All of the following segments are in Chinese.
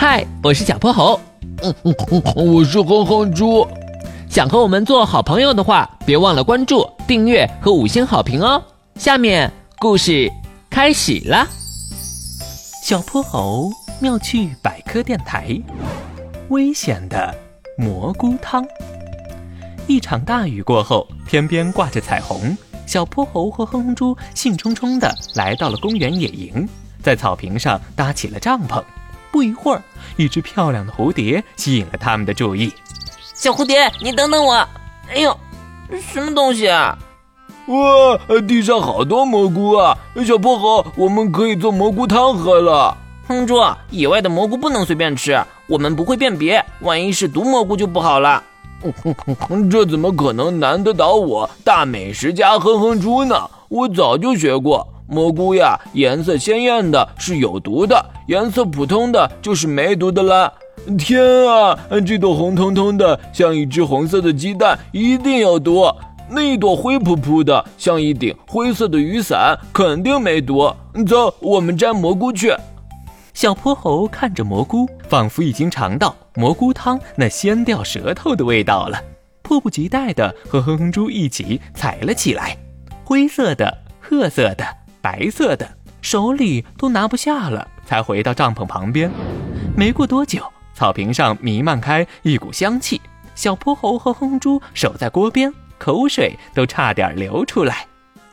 嗨，我是小泼猴。嗯嗯嗯，我是哼哼猪。想和我们做好朋友的话，别忘了关注、订阅和五星好评哦。下面故事开始了。小泼猴妙趣百科电台，危险的蘑菇汤。一场大雨过后，天边挂着彩虹。小泼猴和哼哼猪兴冲冲地来到了公园野营，在草坪上搭起了帐篷。不一会儿，一只漂亮的蝴蝶吸引了他们的注意。小蝴蝶，你等等我！哎呦，什么东西啊？哇，地上好多蘑菇啊！小泼猴，我们可以做蘑菇汤喝了。哼猪，野外的蘑菇不能随便吃，我们不会辨别，万一是毒蘑菇就不好了。这怎么可能难得倒我大美食家哼哼猪呢？我早就学过。蘑菇呀，颜色鲜艳的是有毒的，颜色普通的就是没毒的啦。天啊，这朵红彤彤的像一只红色的鸡蛋，一定有毒；那一朵灰扑扑的像一顶灰色的雨伞，肯定没毒。走，我们摘蘑菇去。小泼猴看着蘑菇，仿佛已经尝到蘑菇汤那鲜掉舌头的味道了，迫不及待地和哼哼猪一起采了起来。灰色的，褐色的。白色的，手里都拿不下了，才回到帐篷旁边。没过多久，草坪上弥漫开一股香气。小泼猴和哼猪守在锅边，口水都差点流出来。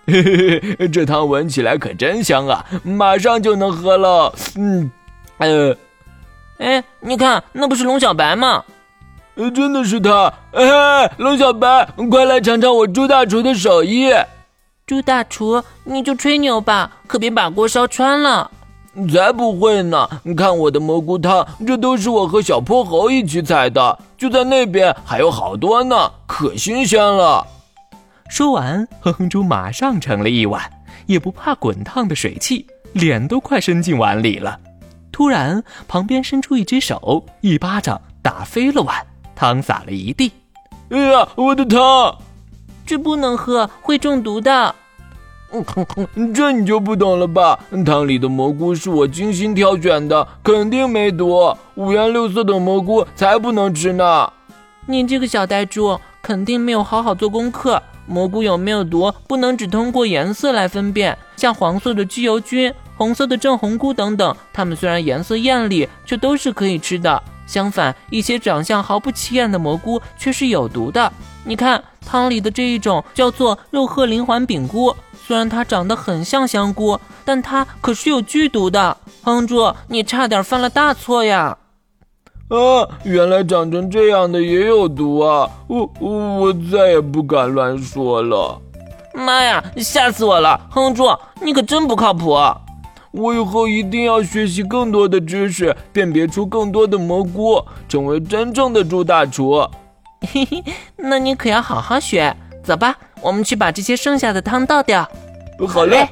嘿嘿嘿，这汤闻起来可真香啊！马上就能喝了。嗯，呃，哎，你看，那不是龙小白吗？呃，真的是他。哎，龙小白，快来尝尝我朱大厨的手艺。朱大厨，你就吹牛吧，可别把锅烧穿了。才不会呢！你看我的蘑菇汤，这都是我和小泼猴一起采的，就在那边还有好多呢，可新鲜了。说完，哼哼猪马上盛了一碗，也不怕滚烫的水汽，脸都快伸进碗里了。突然，旁边伸出一只手，一巴掌打飞了碗，汤洒了一地。哎呀，我的汤！这不能喝，会中毒的。这你就不懂了吧？汤里的蘑菇是我精心挑选的，肯定没毒。五颜六色的蘑菇才不能吃呢。你这个小呆猪，肯定没有好好做功课。蘑菇有没有毒，不能只通过颜色来分辨。像黄色的鸡油菌、红色的正红菇等等，它们虽然颜色艳丽，却都是可以吃的。相反，一些长相毫不起眼的蘑菇却是有毒的。你看汤里的这一种叫做肉褐鳞环柄菇，虽然它长得很像香菇，但它可是有剧毒的。哼猪，你差点犯了大错呀！啊，原来长成这样的也有毒啊！我我再也不敢乱说了。妈呀，吓死我了！哼猪，你可真不靠谱。我以后一定要学习更多的知识，辨别出更多的蘑菇，成为真正的猪大厨。嘿嘿，那你可要好好学。走吧，我们去把这些剩下的汤倒掉。好嘞。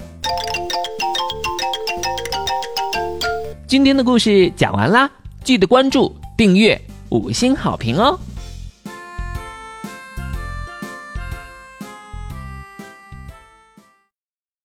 今天的故事讲完啦，记得关注、订阅、五星好评哦。